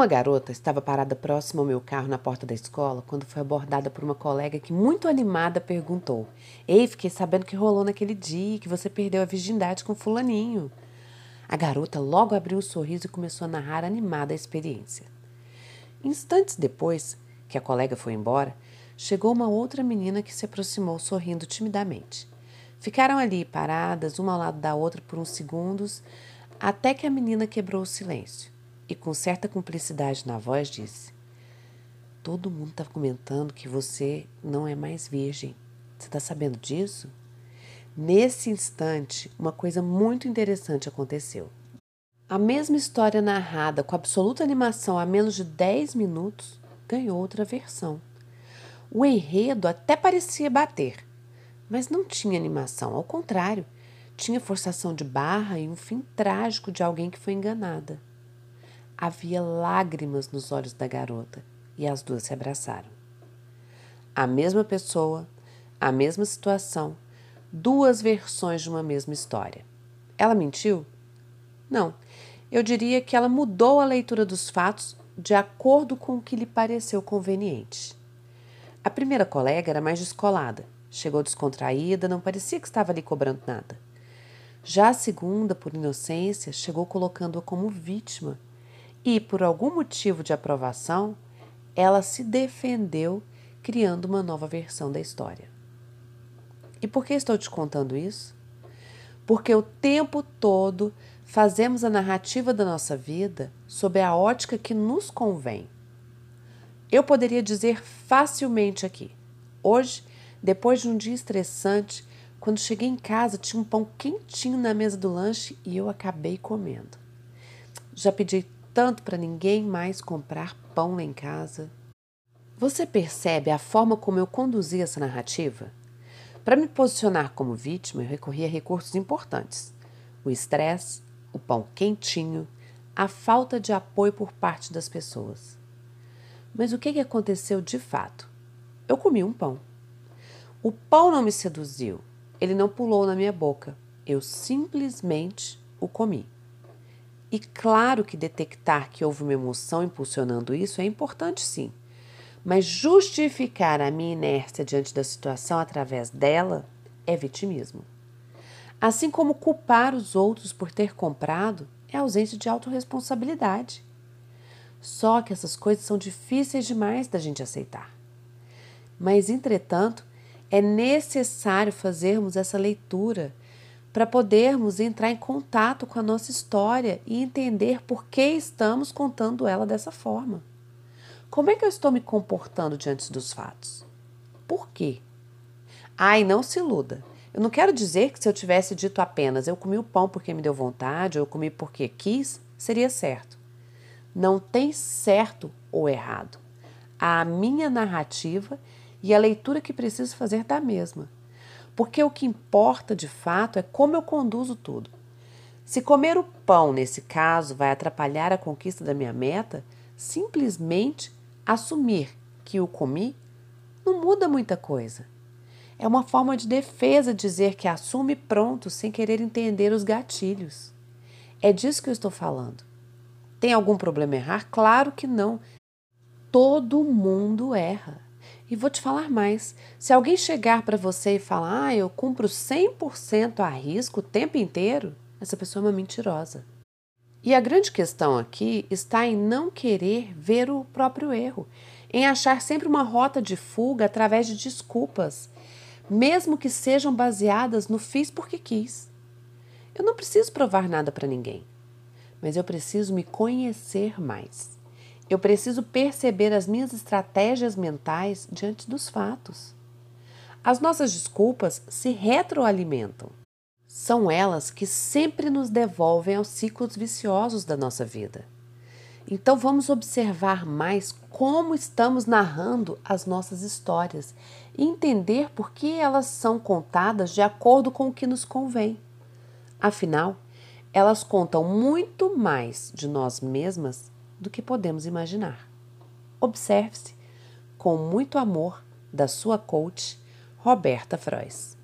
Uma garota estava parada próxima ao meu carro na porta da escola quando foi abordada por uma colega que, muito animada, perguntou: Ei, fiquei sabendo que rolou naquele dia que você perdeu a virgindade com Fulaninho. A garota logo abriu um sorriso e começou a narrar animada a experiência. Instantes depois que a colega foi embora, chegou uma outra menina que se aproximou sorrindo timidamente. Ficaram ali paradas, uma ao lado da outra por uns segundos, até que a menina quebrou o silêncio e, com certa cumplicidade na voz, disse: Todo mundo está comentando que você não é mais virgem. Você está sabendo disso? Nesse instante, uma coisa muito interessante aconteceu. A mesma história narrada com absoluta animação há menos de 10 minutos ganhou outra versão. O enredo até parecia bater, mas não tinha animação, ao contrário, tinha forçação de barra e um fim trágico de alguém que foi enganada. Havia lágrimas nos olhos da garota e as duas se abraçaram. A mesma pessoa, a mesma situação, duas versões de uma mesma história. Ela mentiu? Não. Eu diria que ela mudou a leitura dos fatos de acordo com o que lhe pareceu conveniente. A primeira colega era mais descolada, chegou descontraída, não parecia que estava ali cobrando nada. Já a segunda, por inocência, chegou colocando-a como vítima e, por algum motivo de aprovação, ela se defendeu criando uma nova versão da história. E por que estou te contando isso? Porque o tempo todo fazemos a narrativa da nossa vida sob a ótica que nos convém. Eu poderia dizer facilmente aqui: hoje, depois de um dia estressante, quando cheguei em casa, tinha um pão quentinho na mesa do lanche e eu acabei comendo. Já pedi tanto para ninguém mais comprar pão lá em casa. Você percebe a forma como eu conduzi essa narrativa? Para me posicionar como vítima, eu recorri a recursos importantes: o estresse, o pão quentinho, a falta de apoio por parte das pessoas. Mas o que aconteceu de fato? Eu comi um pão. O pão não me seduziu, ele não pulou na minha boca, eu simplesmente o comi. E claro que detectar que houve uma emoção impulsionando isso é importante sim. Mas justificar a minha inércia diante da situação através dela é vitimismo. Assim como culpar os outros por ter comprado é ausência de autorresponsabilidade. Só que essas coisas são difíceis demais da gente aceitar. Mas, entretanto, é necessário fazermos essa leitura para podermos entrar em contato com a nossa história e entender por que estamos contando ela dessa forma. Como é que eu estou me comportando diante dos fatos? Por quê? Ai, não se iluda. Eu não quero dizer que se eu tivesse dito apenas eu comi o pão porque me deu vontade ou eu comi porque quis, seria certo. Não tem certo ou errado. Há a minha narrativa e a leitura que preciso fazer da mesma porque o que importa de fato é como eu conduzo tudo. Se comer o pão, nesse caso, vai atrapalhar a conquista da minha meta, simplesmente assumir que o comi não muda muita coisa. É uma forma de defesa dizer que assume pronto sem querer entender os gatilhos. É disso que eu estou falando. Tem algum problema errar? Claro que não. Todo mundo erra. E vou te falar mais: se alguém chegar para você e falar, ah, eu cumpro 100% a risco o tempo inteiro, essa pessoa é uma mentirosa. E a grande questão aqui está em não querer ver o próprio erro, em achar sempre uma rota de fuga através de desculpas, mesmo que sejam baseadas no fiz porque quis. Eu não preciso provar nada para ninguém, mas eu preciso me conhecer mais. Eu preciso perceber as minhas estratégias mentais diante dos fatos. As nossas desculpas se retroalimentam. São elas que sempre nos devolvem aos ciclos viciosos da nossa vida. Então vamos observar mais como estamos narrando as nossas histórias e entender por que elas são contadas de acordo com o que nos convém. Afinal, elas contam muito mais de nós mesmas do que podemos imaginar. Observe-se, com muito amor, da sua coach, Roberta Frois.